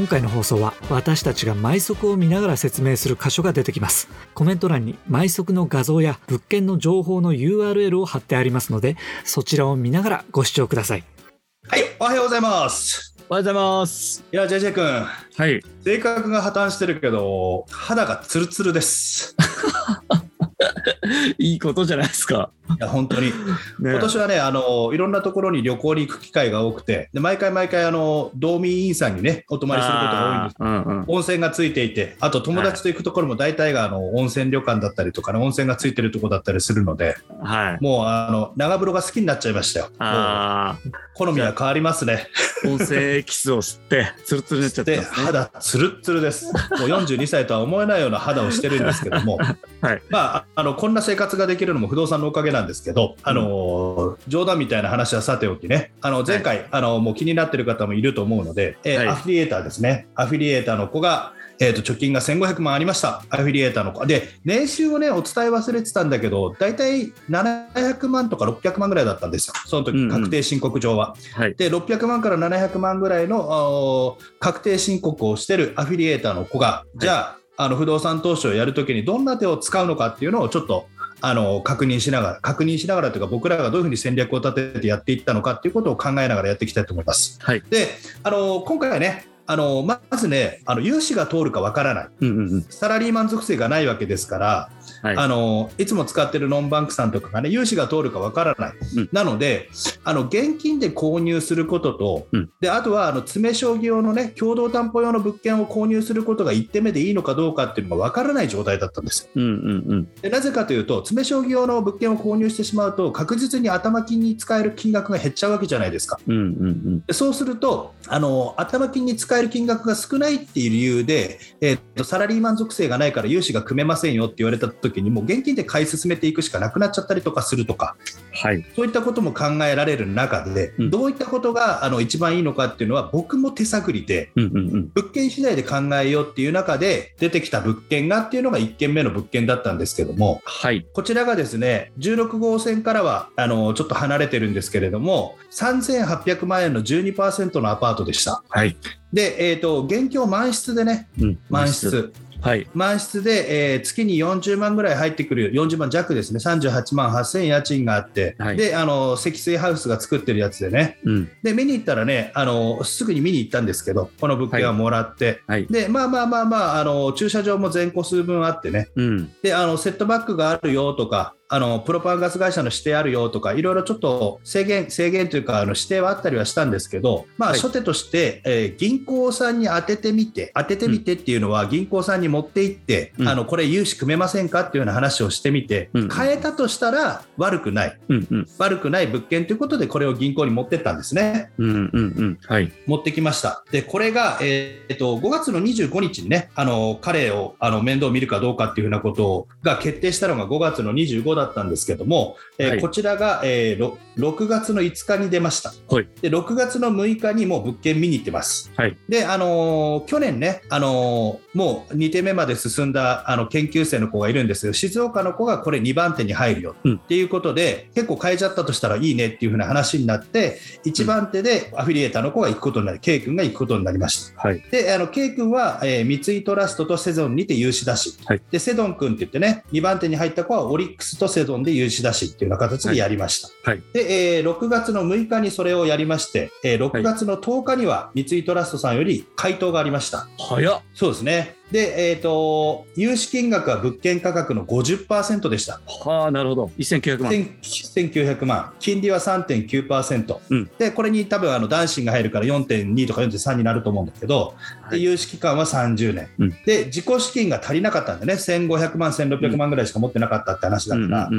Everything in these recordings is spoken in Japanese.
今回の放送は私たちが毎足を見ながら説明する箇所が出てきます。コメント欄に毎足の画像や物件の情報の URL を貼ってありますのでそちらを見ながらご視聴ください。はいおはようございます。おはようございます。いや JJ 君。はい。性格が破綻してるけど肌がツルツルです いいことじゃないですか、いや本当に。ね。今年はねあのいろんなところに旅行に行く機会が多くてで毎回毎回あの道民院さんにねお泊まりすることが多いんです。うんうん。温泉がついていて、あと友達と行くところも大体があの温泉旅館だったりとか、ね、温泉がついてるところだったりするので、はい。もうあの長風呂が好きになっちゃいましたよ。好みは変わりますね。あ音声エキスを吸ってツルツルになっちゃったんで、ですね肌つるっつるです。もう42歳とは思えないような肌をしてるんですけども、はい。まあ、あのこんな生活ができるのも不動産のおかげなんですけど、あの冗談みたいな話はさておきね、あの前回、あのもう気になってる方もいると思うので、えーはい。アフィリエーターですね、アフィリエーターの子が、えー、と貯金が1500万ありました、アフィリエーターの子。で、年収をね、お伝え忘れてたんだけど、大体700万とか600万ぐらいだったんですよ、その時うんうん。確定申告上は。はい。で600万から700万ぐらいの確定申告をしてるアフィリエーターの子が、じゃああの不動産投資をやるときにどんな手を使うのかっていうのをちょっとあの確認しながら確認しながらというか僕らがどういうふうに戦略を立ててやっていったのかっていうことを考えながらやっていきたいと思います。はい。であの今回はねあのまずねあの融資が通るかわからない。うんうんうん。サラリーマン属性がないわけですから、はい。あのいつも使ってるノンバンクさんとかがね融資が通るかわからない、うん。なのであの現金で購入することと、うん。であとはあの詰将棋用のね共同担保用の物件を購入することが1点目でいいのかどうかっていうのがわからない状態だったんですよ。うんうんうん。でなぜかというと詰将棋用の物件を購入してしまうと確実に頭金に使える金額が減っちゃうわけじゃないですか。うんうんうん。でそうするとあの頭金に使える金額が少ないっていう理由で、えーっとサラリーマン属性がないから融資が組めませんよって言われた時にもう現金で買い進めていくしかなくなっちゃったりとかするとか。はい。そういったことも考えられる中で、うん。どういったことがあの一番いいのかっていうのは僕も手探りでうんうんうん。物件次第で考えようっていう中で出てきた物件がっていうのが1件目の物件だったんですけども。はい。こちらがですね16号線からはあのちょっと離れてるんですけれども3800万円の12%のアパートでした。はい。で、えー、と現況満室でね、うん。満室、はい。満室で、えー月に40万ぐらい入ってくる、40万弱ですね、38万8000円家賃があって、はい。であの積水ハウスが作ってるやつでね、うん。で見に行ったらねあの、すぐに見に行ったんですけど、この物件はもらって、はい。でまあまあまあまああの、駐車場も全個数分あってね、うん。であのセットバックがあるよとか、あのプロパンガス会社の指定あるよとか、いろいろちょっと制限制限というか、あの指定はあったりはしたんですけど、まあ、はい。初手として、えー銀行さんに当ててみて、当ててみてっていうのは、銀行さんに持って行って、うん。あのこれ、融資組めませんかっていうような話をしてみて、うん変えたとしたら悪くない、うんうん。悪くない物件ということで、これを銀行に持ってったんですね。うんうんうん。はい。持ってきました。で、これが、えーっと、5月の25日にね、あの、彼を、あの、面倒を見るかどうかっていうふうなことが決定したのが5月の25だったんですけども、えーはいこちらが、えーろ6月の5日に出ました。はいで、6月の6日にもう物件見に行ってます。はいで、あのー去年ね、あのーもう2手目まで進んだあの研究生の子がいるんですよ。静岡の子がこれ2番手に入るようんっていうことで、結構変えちゃったとしたらいいねっていうふうな話になって、1番手でアフィリエーターの子が行くことになり、K 君が行くことになりました。はいで、あの K 君は、えー三井トラストとセゾンにて融資出し、はいでセドン君って言ってね、2番手に入った子はオリックスとセゾンで融資出しっていうような形でやりました。はいで、えー6月の6日にそれをやりまして、えー6月の10日には三井トラストさんより回答がありました。早っそうですね。で、えっ、と、融資金額は物件価格の50%でした。はあなるほど。1900万。千1900万、金利は3.9%、うん。でこれに多分あの男子が入るから4.2とか4.3になると思うんだけど、ではい。融資期間は30年、うん。で自己資金が足りなかったんでね、1500万、1600万ぐらいしか持ってなかったって話だから、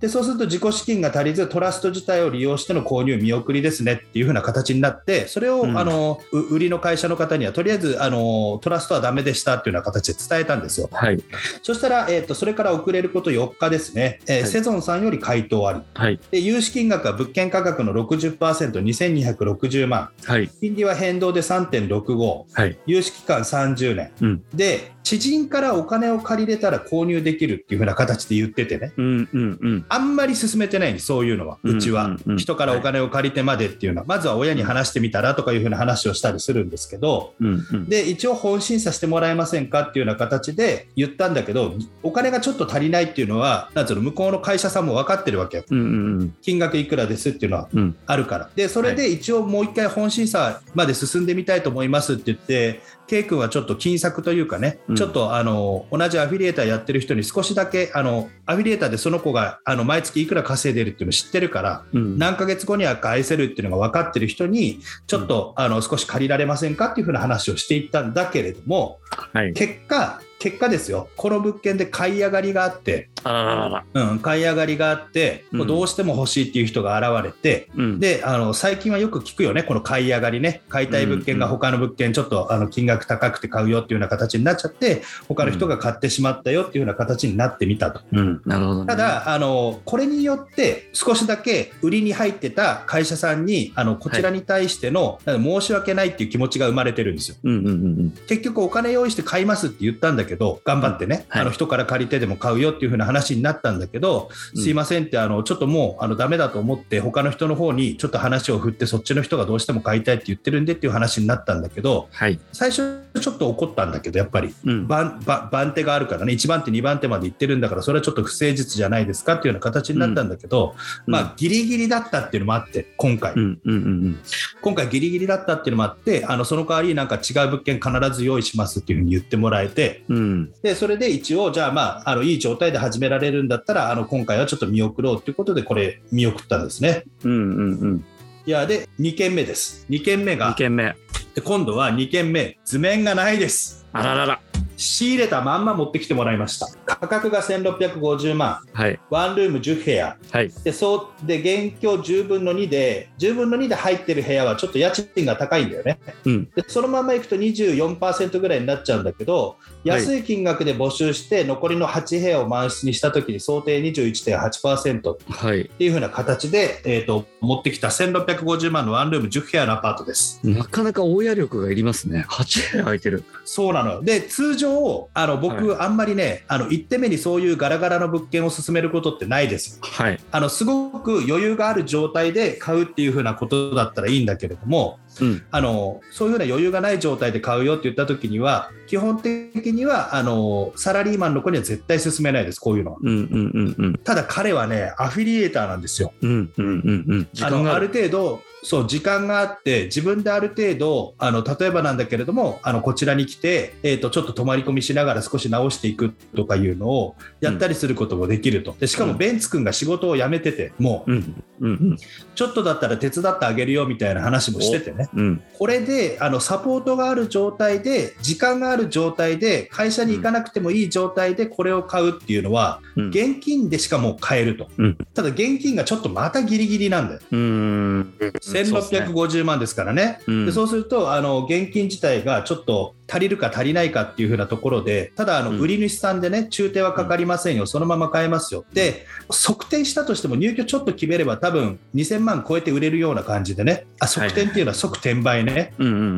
でそうすると自己資金が足りず、トラスト自体を利用しての購入見送りですねっていう風な形になって、それを、うん。あのう売りの会社の方には、とりあえずあのトラストはダメでしたっっていうような形で伝えたんですよ。はい。そしたら、えー、とそれから遅れること4日ですね、えーはいセゾンさんより回答あり。はい。で融資金額は物件価格の60%、2260万。はい。金利は変動で3.65。はい。融資期間30年。うん。で、知人からお金を借りれたら購入できるっていう風な形で言っててね。うんうんうん。あんまり進めてないんです、そういうのは。うんうちはうんうん。人からお金を借りてまでっていうのは、まずは親に話してみたらとかいう風な話をしたりするんですけど、うんうん。で、一応本審査してもらえませんかっていうような形で言ったんだけど、お金がちょっと足りないっていうのは、なんつうの、向こうの会社さんも分かってるわけよ。うんうんうん。金額いくらですっていうのはうん。あるから。で、それで一応もう一回本審査まで進んでみたいと思いますって言って、K 君はちょっと金策というかね、うんちょっとあの同じアフィリエーターやってる人に少しだけあのアフィリエーターでその子があの毎月いくら稼いでるっていうのを知ってるから、うん。何ヶ月後には返せるっていうのが分かってる人に、ちょっと、あの少し借りられませんかっていうふうな話をしていったんだけれども、はい。結果、結果ですよ、この物件で買い上がりがあって、あらららら。うん、買い上がりがあって、もうどうしても欲しいっていう人が現れて、うん。であの最近はよく聞くよね、この買い上がりね、買いたい物件が他の物件、ちょっとあの金額高くて買うよっていうような形になっちゃって、他の人が買ってしまったよっていうような形になってみたと。うん。なるほどね。た、だあの、これによって少しだけ売りに入ってた会社さんにあのこちらに対しての、申し訳ないっていう気持ちが生まれてるんですよ。うんうんうん結局お金用意して買いますって言ったんだけど、頑張ってね、はいあの人から借りてでも買うよっていう風な話になったんだけど、うんすいませんって、あのちょっともうあのダメだと思って、他の人の方にちょっと話を振って、そっちの人がどうしても買いたいって言ってるんでっていう話になったんだけど、はい。最初ちょっと怒ったんだけど、やっぱり。うん。番番番手があるからね、1番手、2番手まで行ってるんだから、それはちょっと不誠実じゃないですかっていうような形になったんだけど、うんまあ、ギリギリだったっていうのもあって、今回、うんうんうん今回、ギリギリだったっていうのもあって、あのその代わり、なんか違う物件必ず用意しますっていうふうに言ってもらえて、うん。うん。でそれで一応、じゃあ、まあ、あのいい状態で始められるんだったら、あの今回はちょっと見送ろうということで、これ、見送ったんですね。うんうんうん。いや、で、2件目です。2件目二が、件目。で今度は2件目、図面がないです。あららら。仕入れたまんま持ってきてもらいました。価格が1650万、はい。ワンルーム10部屋。はい。で、そう、で、現況10分の2で、10分の2で入ってる部屋はちょっと家賃が高いんだよね。うん。で、そのまま行くと24%ぐらいになっちゃうんだけど、安い金額で募集して、残りの8部屋を満室にしたときに想定21.8%っはい。ていう風な形で、えっ、と、持ってきた1650万のワンルーム10部屋のアパートです。なかなか大家力がいりますね。8部屋空いてる。そうなのよ。で、通常、あの、僕、あんまりね、あの、1手目にそういうガラガラの物件を進めることってないです。はい。あのすごく余裕がある状態で買うっていうふうなことだったらいいんだけれどもうん。あのそういう風な余裕がない状態で買うよって言った時には基本的にはあのサラリーマンの子には絶対勧めないですこういうのはうんうんうんうん。ただ彼はねアフィリエーターなんですようんうんうんうん。時あのある。る程度そう時間があって自分である程度あの例えばなんだけれどもあのこちらに来て、えー、とちょっと泊まり込みしながら少し直していくとかいうのをやったりすることもできるとでしかもうんベンツ君が仕事を辞めててもううんうんちょっとだったら手伝ってあげるよみたいな話もしててねうんうん。これであのサポートがある状態で時間がある状態で会社に行かなくてもいい状態でこれを買うっていうのはうん。現金でしかもう買えると、うん。ただ現金がちょっとまたギリギリなんだよ。うーん。1650万ですからね、うん。でそうするとあの現金自体がちょっと足りるか足りないかっていう風なところでただあのうん。売り主さんでね中定はかかりませんよ、そのまま買えますよ。で測定したとしても入居ちょっと決めれば多分2000万超えて売れるような感じでね。あ測定っていうのは即転売ね。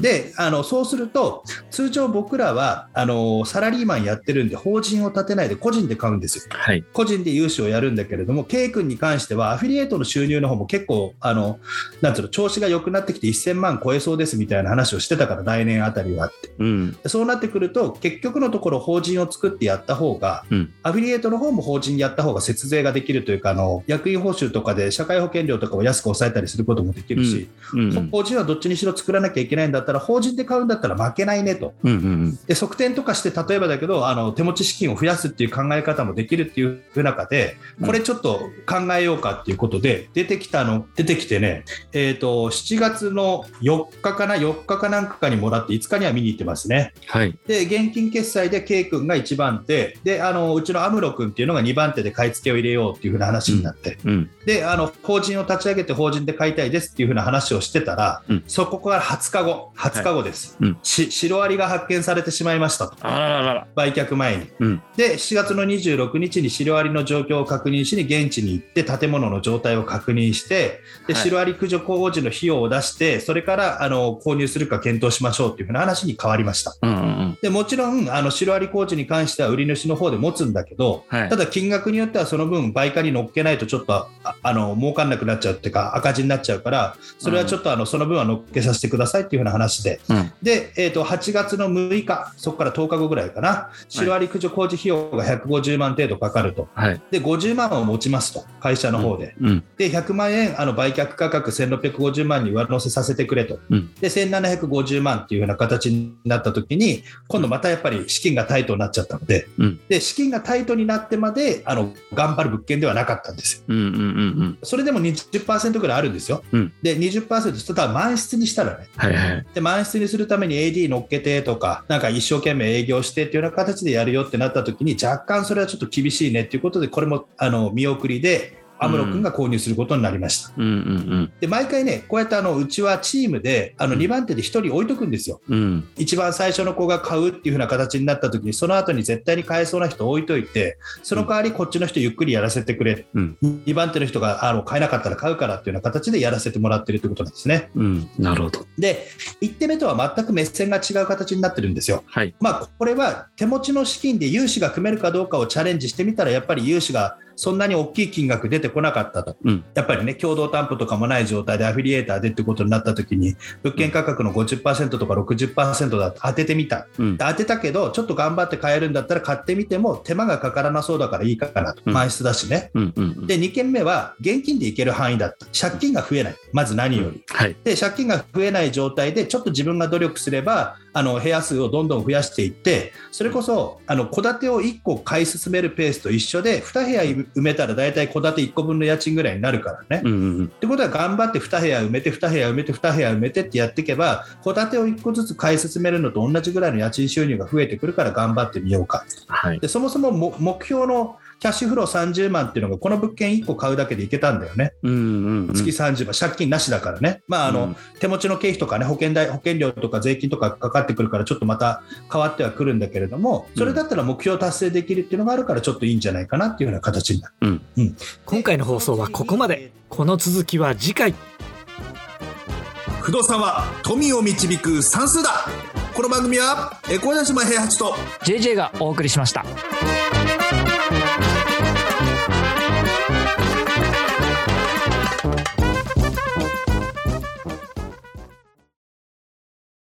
であのそうすると通常僕らはあのサラリーマンやってるんで法人を立てないで個人で買うんですよ。はい。個人で融資をやるんだけれども K 君に関してはアフィリエイトの収入の方も結構あのなんつうの調子が良くなってきて1000万超えそうですみたいな話をしてたから来年あたりはあって。うん。そうなってくると結局のところ法人を作ってやった方がうん。アフィリエイトの方も法人やった方が節税ができるというかあの役員報酬とかで社会保険料とかを安く抑えたりすることもできるし、うんうん。法人はどっちにしろ作らなきゃいけないんだったら法人で買うんだったら負けないねと。うんうんで側転とかして例えばだけどあの手持ち資金を増やすっていう考え方もできるっていう中でこれちょっと考えようかっていうことで出てきたの出てきてね、えー、と7月の4日かな4日かなんかにもらって5日には見に行ってますますね。はい。で、現金決済で K 君が1番手、で、あの、うちのアムロ君っていうのが2番手で買い付けを入れようっていうふうな話になって、うん。で、あの、法人を立ち上げて法人で買いたいですっていうふうな話をしてたら、うんそこから20日後、20日後です。うんしシロアリが発見されてしまいましたと。売却前に。うん。で、7月の26日にシロアリの状況を確認しに現地に行って建物の状態を確認して、で、はいシロアリ駆除工事の費用を出して、それからあの購入するか検討しましょうっていうふうな話に変わりました。うんうんうん。でもちろんあのシロアリ工事に関しては売り主の方で持つんだけど、はいた。だ金額によってはその分売価に乗っけないとちょっとああの儲かんなくなっちゃうっていうか赤字になっちゃうからそれはちょっとあのその分は乗っけさせてくださいっていうふうな話でうん。で、えー、と8月の6日そこから10日後ぐらいかなシロアリ駆除工事費用が150万程度かかるとはい。で50万を持ちますと会社の方で。うん。で100万円あの売却価格1650万に上乗せさせてくれと、うんで1750万っていうような形になった時に今度またやっぱり資金がタイトになっちゃったので,、うん。で資金がタイトになってまであの頑張る物件ではなかったんですよ。うんうんうんそれでも20%ぐらいあるんですよ、うん。で20%ちょっと満室にしたらね。はいはい。で満室にするために AD 乗っけてとかなんか一生懸命営業してっていうような形でやるよってなった時に若干それはちょっと厳しいねっていうことでこれもあの見送りでアムロ君が購入することになりました。うんうんで毎回ね、こうやってあのうちはチームであのうん2番手で1人置いとくんですよ。うん。うん。一番最初の子が買うっていう風な形になった時に、その後に絶対に買えそうな人置いといて、その代わりこっちの人ゆっくりやらせてくれ、うん2番手の人があの買えなかったら買うからっていうような形でやらせてもらってるってことなんですね。うん。なるほど。で、1手目とは全く目線が違う形になってるんですよ。はい。まあ、これは手持ちの資金で融資が組めるかどうかをチャレンジしてみたら、やっぱり融資がそんなに大きい金額出てこなかったと。うん。やっぱりね、共同担保とかもない状態でアフィリエーターでってことになった時に、物件価格の50%とか60%だと当ててみた。うん。で当てたけど、ちょっと頑張って買えるんだったら買ってみても手間がかからなそうだからいいかなと。うん満室だしね。うんうん。で、2件目は現金でいける範囲だった。借金が増えない。まず何より。はい。で、借金が増えない状態で、ちょっと自分が努力すれば、あの部屋数をどんどん増やしていって、それこそ、あの戸建てを1個買い進めるペースと一緒で、2部屋埋めたら大体戸建て1個分の家賃ぐらいになるからね。うんうんってことは頑張って2部屋埋めて2部屋埋めて2部屋埋めてってやっていけば戸建てを1個ずつ買い進めるのと同じぐらいの家賃収入が増えてくるから頑張ってみようかはい。でそもそもも目標のキャッシュフロー30万っていうのがこの物件1個買うだけでいけたんだよね。うんうんうん。月30万借金なしだからね。まああの、うん。手持ちの経費とかね保険代保険料とか税金とかかかってくるからちょっとまた変わってはくるんだけれどもそれだったら目標達成できるっていうのがあるからちょっといいんじゃないかなっていうような形になる。うん。今回の放送はここまで。この続きは次回不動産は富を導く算数だ。この番組は小柳島平八と JJ がお送りしました